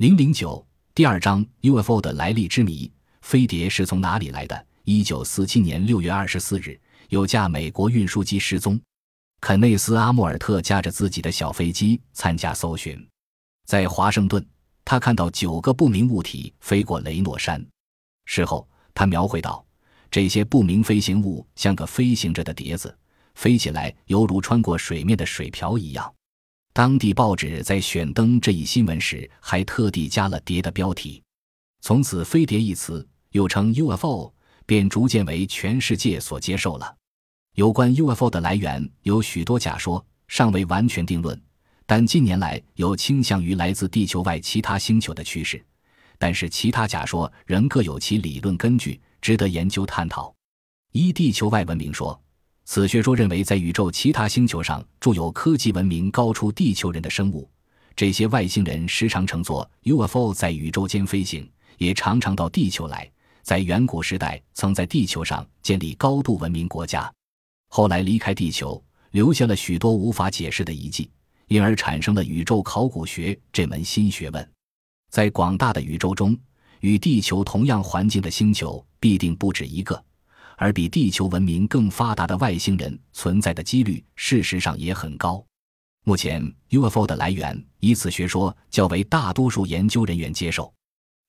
零零九第二章 UFO 的来历之谜：飞碟是从哪里来的？一九四七年六月二十四日，有架美国运输机失踪。肯内斯·阿莫尔特驾着自己的小飞机参加搜寻，在华盛顿，他看到九个不明物体飞过雷诺山。事后，他描绘道：“这些不明飞行物像个飞行着的碟子，飞起来犹如穿过水面的水瓢一样。”当地报纸在选登这一新闻时，还特地加了“碟”的标题。从此，“飞碟”一词又称 UFO，便逐渐为全世界所接受了。有关 UFO 的来源有许多假说，尚未完全定论。但近年来有倾向于来自地球外其他星球的趋势。但是其他假说仍各有其理论根据，值得研究探讨。一地球外文明说，此学说认为在宇宙其他星球上住有科技文明高出地球人的生物。这些外星人时常乘坐 UFO 在宇宙间飞行，也常常到地球来。在远古时代，曾在地球上建立高度文明国家。后来离开地球，留下了许多无法解释的遗迹，因而产生了宇宙考古学这门新学问。在广大的宇宙中，与地球同样环境的星球必定不止一个，而比地球文明更发达的外星人存在的几率，事实上也很高。目前，UFO 的来源以此学说较为大多数研究人员接受。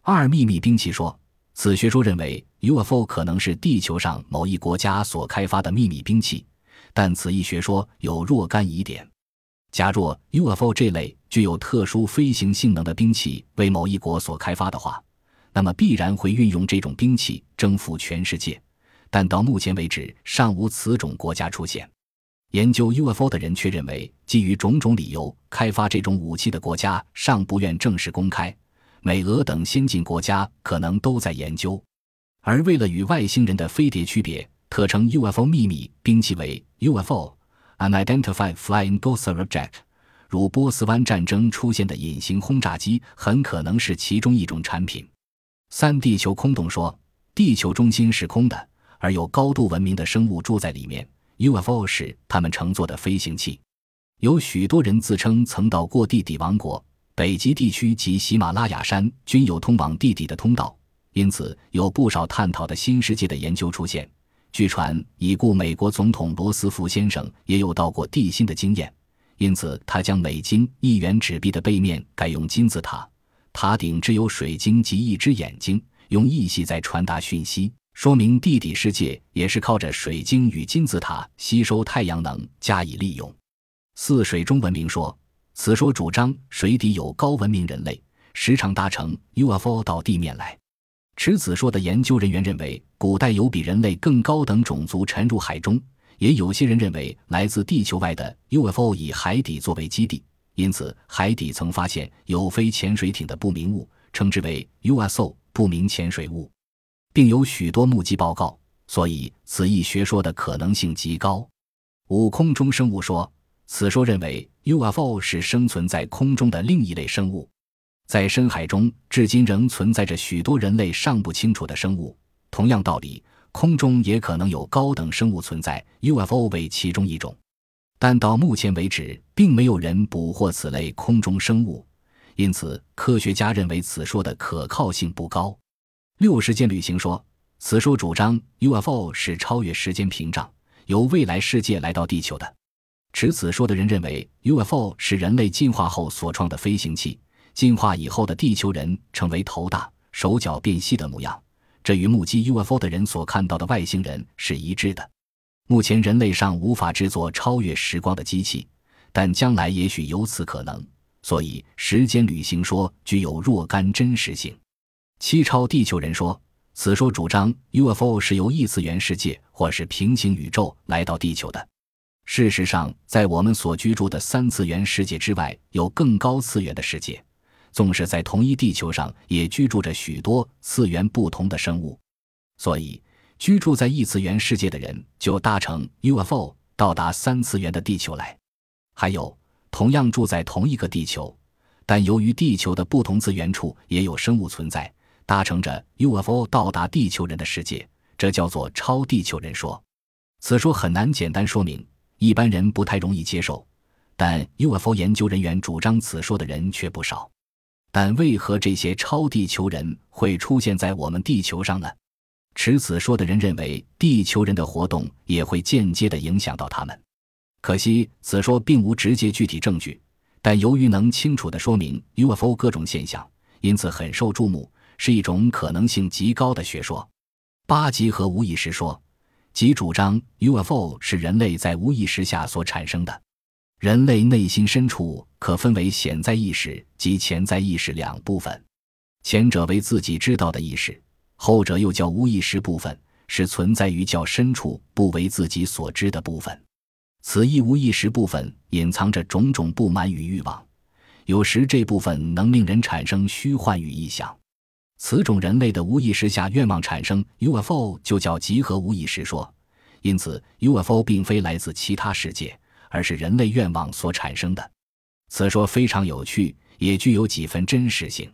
二秘密兵器说。此学说认为，UFO 可能是地球上某一国家所开发的秘密兵器，但此一学说有若干疑点。假若 UFO 这类具有特殊飞行性能的兵器为某一国所开发的话，那么必然会运用这种兵器征服全世界。但到目前为止，尚无此种国家出现。研究 UFO 的人却认为，基于种种理由，开发这种武器的国家尚不愿正式公开。美俄等先进国家可能都在研究，而为了与外星人的飞碟区别，特称 UFO 秘密兵器为 UFO（Unidentified Flying Ghost Object）。如波斯湾战争出现的隐形轰炸机，很可能是其中一种产品。三地球空洞说，地球中心是空的，而有高度文明的生物住在里面。UFO 是他们乘坐的飞行器。有许多人自称曾到过地底王国。北极地区及喜马拉雅山均有通往地底的通道，因此有不少探讨的新世界的研究出现。据传，已故美国总统罗斯福先生也有到过地心的经验，因此他将美金一元纸币的背面改用金字塔，塔顶只有水晶及一只眼睛，用意系在传达讯息，说明地底世界也是靠着水晶与金字塔吸收太阳能加以利用。四水中文明说。此说主张水底有高文明人类，时常搭乘 UFO 到地面来。持此说的研究人员认为，古代有比人类更高等种族沉入海中。也有些人认为，来自地球外的 UFO 以海底作为基地，因此海底曾发现有非潜水艇的不明物，称之为 USO 不明潜水物，并有许多目击报告。所以，此一学说的可能性极高。五空中生物说。此说认为，UFO 是生存在空中的另一类生物，在深海中至今仍存在着许多人类尚不清楚的生物。同样道理，空中也可能有高等生物存在，UFO 为其中一种。但到目前为止，并没有人捕获此类空中生物，因此科学家认为此说的可靠性不高。六时间旅行说，此说主张 UFO 是超越时间屏障，由未来世界来到地球的。持此说的人认为，UFO 是人类进化后所创的飞行器。进化以后的地球人成为头大、手脚变细的模样，这与目击 UFO 的人所看到的外星人是一致的。目前人类尚无法制作超越时光的机器，但将来也许有此可能。所以，时间旅行说具有若干真实性。七超地球人说，此说主张 UFO 是由异次元世界或是平行宇宙来到地球的。事实上，在我们所居住的三次元世界之外，有更高次元的世界。纵使在同一地球上，也居住着许多次元不同的生物。所以，居住在异次元世界的人就搭乘 UFO 到达三次元的地球来。还有，同样住在同一个地球，但由于地球的不同次元处也有生物存在，搭乘着 UFO 到达地球人的世界，这叫做超地球人说。此说很难简单说明。一般人不太容易接受，但 UFO 研究人员主张此说的人却不少。但为何这些超地球人会出现在我们地球上呢？持此说的人认为，地球人的活动也会间接地影响到他们。可惜，此说并无直接具体证据，但由于能清楚地说明 UFO 各种现象，因此很受注目，是一种可能性极高的学说。八集合无意识说，即主张 UFO 是人类在无意识下所产生的。人类内心深处可分为显在意识及潜在意识两部分，前者为自己知道的意识，后者又叫无意识部分，是存在于较深处不为自己所知的部分。此一无意识部分隐藏着种种不满与欲望，有时这部分能令人产生虚幻与臆想。此种人类的无意识下愿望产生 UFO，就叫集合无意识说。因此，UFO 并非来自其他世界，而是人类愿望所产生的。此说非常有趣，也具有几分真实性。